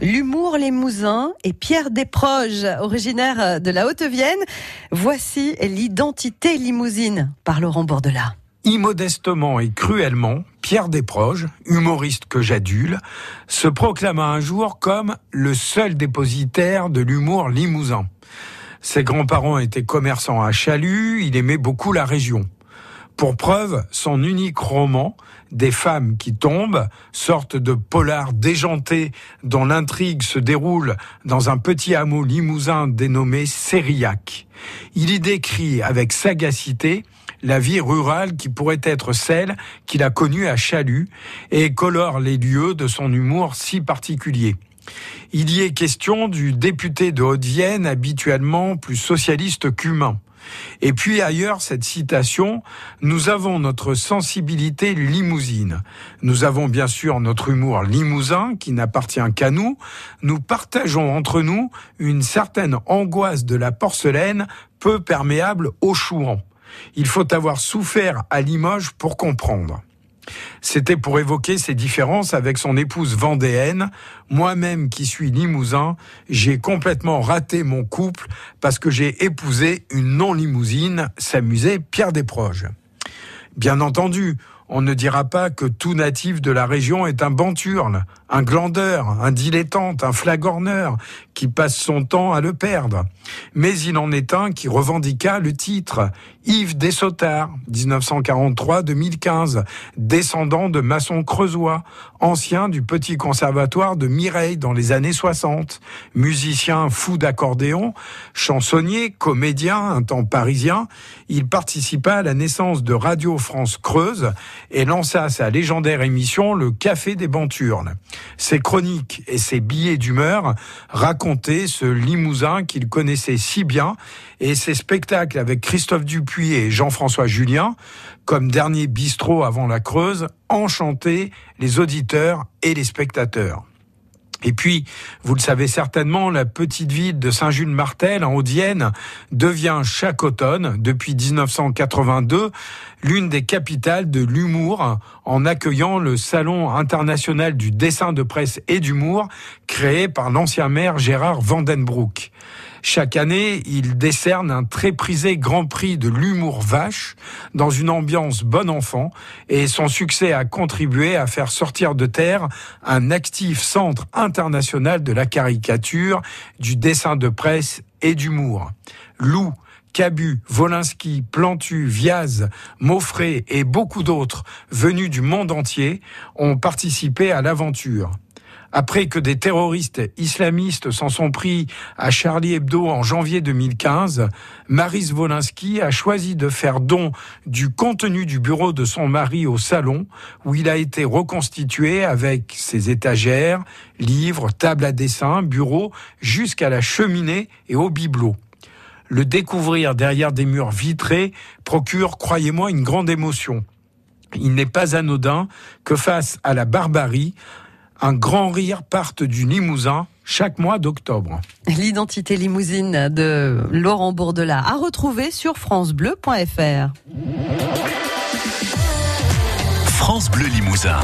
L'humour limousin et Pierre Desproges, originaire de la Haute-Vienne. Voici l'identité limousine par Laurent Bordelat. Immodestement et cruellement, Pierre Desproges, humoriste que j'adule, se proclama un jour comme le seul dépositaire de l'humour limousin. Ses grands-parents étaient commerçants à Chalut, il aimait beaucoup la région. Pour preuve, son unique roman, Des femmes qui tombent, sorte de polar déjanté dont l'intrigue se déroule dans un petit hameau limousin dénommé Sériac. Il y décrit avec sagacité la vie rurale qui pourrait être celle qu'il a connue à Chalut et colore les lieux de son humour si particulier. Il y est question du député de Haute-Vienne habituellement plus socialiste qu'humain. Et puis ailleurs, cette citation, nous avons notre sensibilité limousine. Nous avons bien sûr notre humour limousin qui n'appartient qu'à nous. Nous partageons entre nous une certaine angoisse de la porcelaine peu perméable au chouan. Il faut avoir souffert à Limoges pour comprendre. C'était pour évoquer ces différences avec son épouse vendéenne. Moi-même qui suis limousin, j'ai complètement raté mon couple parce que j'ai épousé une non-limousine, s'amusait Pierre Desproges. Bien entendu, on ne dira pas que tout natif de la région est un banturne, un glandeur, un dilettante, un flagorneur qui passe son temps à le perdre. Mais il en est un qui revendiqua le titre. Yves Dessotard, 1943-2015, descendant de maçon creusois, ancien du petit conservatoire de Mireille dans les années 60, musicien fou d'accordéon, chansonnier, comédien, un temps parisien, il participa à la naissance de Radio France Creuse et lança sa légendaire émission Le Café des Banturnes. Ses chroniques et ses billets d'humeur racontaient ce limousin qu'il connaissait si bien et ses spectacles avec Christophe Dupuis et Jean-François Julien, comme dernier bistrot avant la Creuse, enchantaient les auditeurs et les spectateurs. Et puis, vous le savez certainement, la petite ville de Saint-Jules-Martel, en Haute-Vienne, devient chaque automne, depuis 1982, l'une des capitales de l'humour, en accueillant le Salon international du dessin de presse et d'humour, créé par l'ancien maire Gérard Vandenbroek. Chaque année, il décerne un très prisé Grand Prix de l'humour vache dans une ambiance bon enfant et son succès a contribué à faire sortir de terre un actif centre international de la caricature, du dessin de presse et d'humour. Lou, Cabu, Volinsky, Plantu, Viaz, Maufré et beaucoup d'autres venus du monde entier ont participé à l'aventure après que des terroristes islamistes s'en sont pris à Charlie Hebdo en janvier 2015, Maris Wolinski a choisi de faire don du contenu du bureau de son mari au salon, où il a été reconstitué avec ses étagères, livres, tables à dessin, bureaux, jusqu'à la cheminée et au bibelot. Le découvrir derrière des murs vitrés procure, croyez-moi, une grande émotion. Il n'est pas anodin que face à la barbarie, un grand rire parte du Limousin chaque mois d'octobre. L'identité limousine de Laurent Bourdelat à retrouver sur francebleu.fr. France Bleu Limousin.